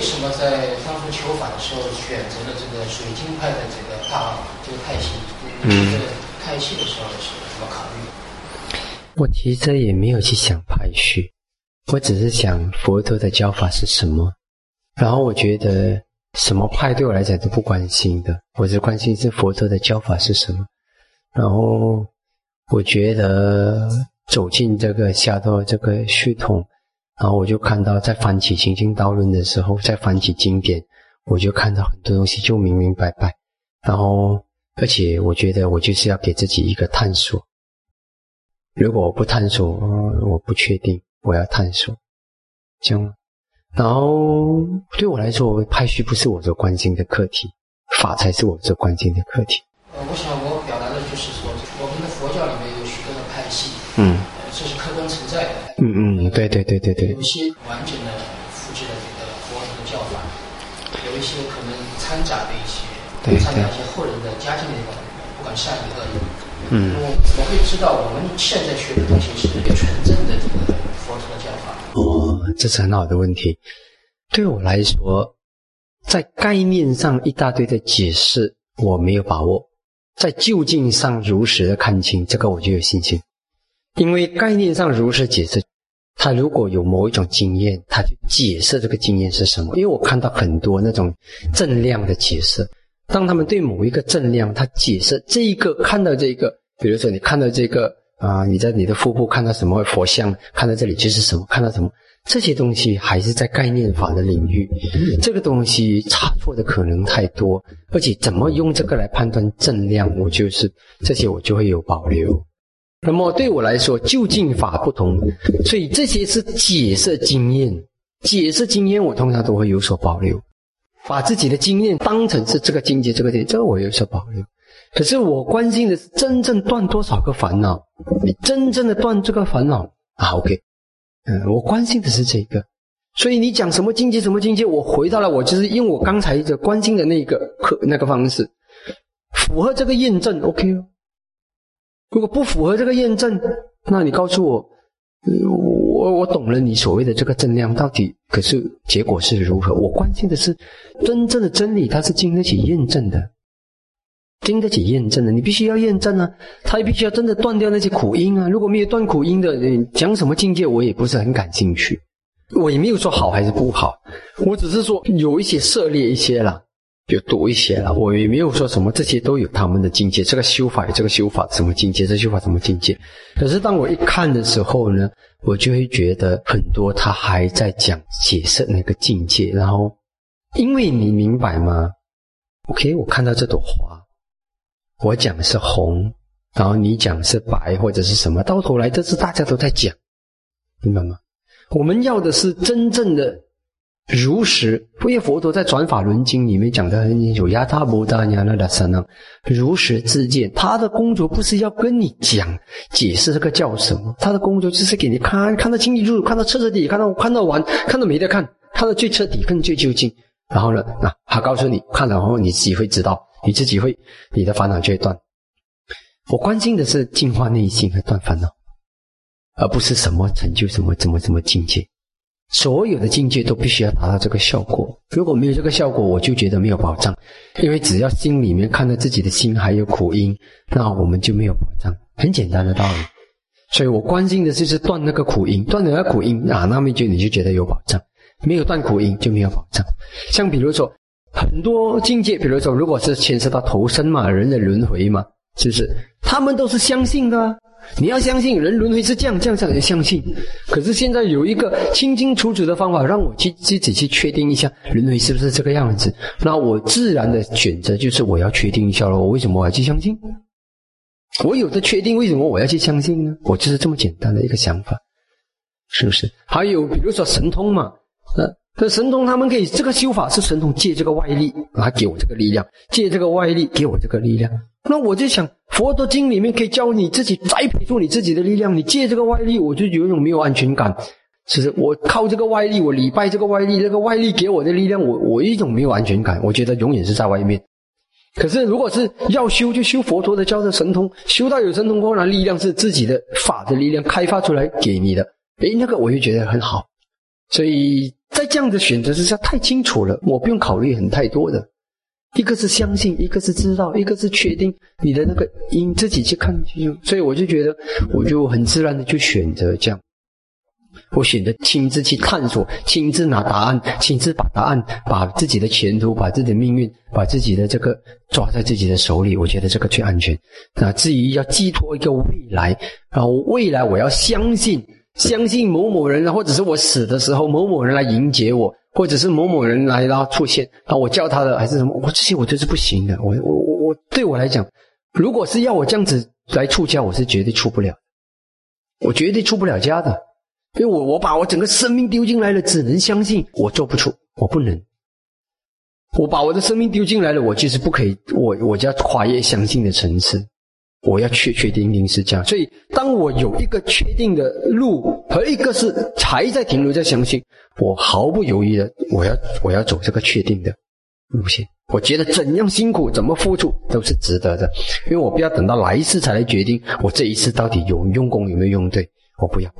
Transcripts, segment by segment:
为什么在当初求法的时候选择了这个水晶派的这个大这个派系？嗯，这个派系的时候是怎么考虑？我其实也没有去想派序，我只是想佛陀的教法是什么。然后我觉得什么派对我来讲都不关心的，我只关心是佛陀的教法是什么。然后我觉得走进这个下头这个系统。然后我就看到，在翻起《行经道论》的时候，在翻起经典，我就看到很多东西就明明白白。然后，而且我觉得我就是要给自己一个探索。如果我不探索，我不确定我要探索，这样。然后对我来说，派序不是我所关心的课题，法才是我所关心的课题。呃，我想我表达的就是说，我们的佛教里面有许多的派系。嗯。嗯嗯，对对对对对。有一些完整的复制了这个佛陀的教法，有一些可能掺杂的一些，掺杂一些后人的加进的一个，不管善意恶意。嗯。我怎么会知道我们现在学的东西是一个纯正的这个佛陀的教法？哦，这是很好的问题。对我来说，在概念上一大堆的解释我没有把握，在究竟上如实的看清，这个我就有信心。因为概念上如实解释，他如果有某一种经验，他就解释这个经验是什么。因为我看到很多那种正量的解释，当他们对某一个正量，他解释这一个看到这个，比如说你看到这个啊，你在你的腹部看到什么佛像，看到这里就是什么，看到什么这些东西还是在概念法的领域，这个东西差错的可能太多，而且怎么用这个来判断正量，我就是这些我就会有保留。那么对我来说，就近法不同，所以这些是解释经验。解释经验，我通常都会有所保留，把自己的经验当成是这个境界，这个点，这个我有所保留。可是我关心的是真正断多少个烦恼，你真正的断这个烦恼啊？OK，嗯，我关心的是这个。所以你讲什么境界，什么境界，我回到了我就是用我刚才的关心的那个可那个方式，符合这个验证，OK 哦。如果不符合这个验证，那你告诉我，我我懂了你所谓的这个正量到底，可是结果是如何？我关心的是真正的真理，它是经得起验证的，经得起验证的。你必须要验证啊，它也必须要真的断掉那些苦因啊。如果没有断苦因的，讲什么境界，我也不是很感兴趣。我也没有说好还是不好，我只是说有一些涉猎一些了。就多一些了，我也没有说什么，这些都有他们的境界。这个修法有这个修法什么境界，这修法什么境界。可是当我一看的时候呢，我就会觉得很多他还在讲解释那个境界。然后，因为你明白吗？OK，我看到这朵花，我讲的是红，然后你讲的是白或者是什么，到头来这是大家都在讲，明白吗？我们要的是真正的。如实，因为佛陀在《转法轮经》里面讲的很清楚，亚他摩达尼那达三呢，如实自见。他的工作不是要跟你讲解释这个叫什么，他的工作就是给你看，看得清清楚楚，看到彻彻底底，看到看到完，看到没得看，看到最彻底，看最究竟。然后呢，那他告诉你，看了后你自己会知道，你自己会，你的烦恼就会断。我关心的是净化内心和断烦恼，而不是什么成就什么怎么怎么境界。所有的境界都必须要达到这个效果，如果没有这个效果，我就觉得没有保障。因为只要心里面看到自己的心还有苦因，那我们就没有保障。很简单的道理。所以我关心的就是断那个苦因，断了那苦因啊，那么就你就觉得有保障。没有断苦因就没有保障。像比如说很多境界，比如说如果是牵涉到投生嘛，人的轮回嘛，是不是？他们都是相信的。你要相信人轮回是这样，这样才相信。可是现在有一个清清楚楚的方法，让我去自己去确定一下轮回是不是这个样子。那我自然的选择就是我要确定一下了。我为什么我要去相信？我有的确定，为什么我要去相信呢？我就是这么简单的一个想法，是不是？还有比如说神通嘛，呃，这神通他们可以这个修法是神通，借这个外力来给我这个力量，借这个外力给我这个力量。那我就想。佛陀经里面可以教你自己栽培出你自己的力量，你借这个外力，我就有一种没有安全感。其实我靠这个外力，我礼拜这个外力，这个外力给我的力量，我我一种没有安全感。我觉得永远是在外面。可是如果是要修，就修佛陀的教的神通，修到有神通后，那力量是自己的法的力量开发出来给你的。诶，那个我就觉得很好。所以在这样的选择之下太清楚了，我不用考虑很太多的。一个是相信，一个是知道，一个是确定你的那个因自己去看清楚。所以我就觉得，我就很自然的就选择这样。我选择亲自去探索，亲自拿答案，亲自把答案，把自己的前途，把自己的命运，把自己的这个抓在自己的手里。我觉得这个最安全。那至于要寄托一个未来，然后，未来我要相信，相信某某人，或者是我死的时候某某人来迎接我，或者是某某人来然后出现，啊，我叫他的还是什么？我这些我都是不行的。我我我我，对我来讲，如果是要我这样子来出家，我是绝对出不了，我绝对出不了家的。因为我我把我整个生命丢进来了，只能相信我做不出，我不能。我把我的生命丢进来了，我就是不可以，我我就要跨越相信的层次，我要确确定定是这样。所以，当我有一个确定的路和一个是还在停留在相信，我毫不犹豫的，我要我要走这个确定的路线。我觉得怎样辛苦，怎么付出都是值得的，因为我不要等到来世才来决定我这一次到底有用功有没有用对，我不要。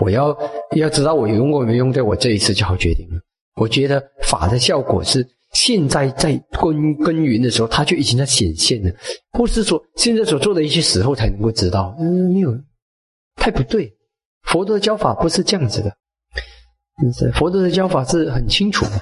我要要知道我有用过没用，对我这一次就好决定了。我觉得法的效果是现在在耕耕耘的时候，它就已经在显现了，不是说现在所做的一些时候才能够知道。嗯，没有，太不对。佛陀的教法不是这样子的，佛陀的教法是很清楚的。